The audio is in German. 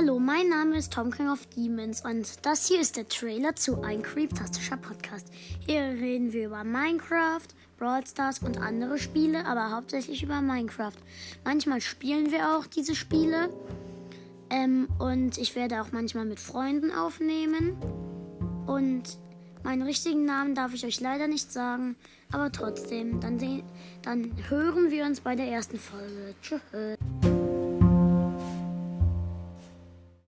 Hallo, mein Name ist Tom King of Demons und das hier ist der Trailer zu Ein Creeptastischer Podcast. Hier reden wir über Minecraft, Brawl Stars und andere Spiele, aber hauptsächlich über Minecraft. Manchmal spielen wir auch diese Spiele ähm, und ich werde auch manchmal mit Freunden aufnehmen. Und meinen richtigen Namen darf ich euch leider nicht sagen, aber trotzdem, dann, dann hören wir uns bei der ersten Folge. Tschüss.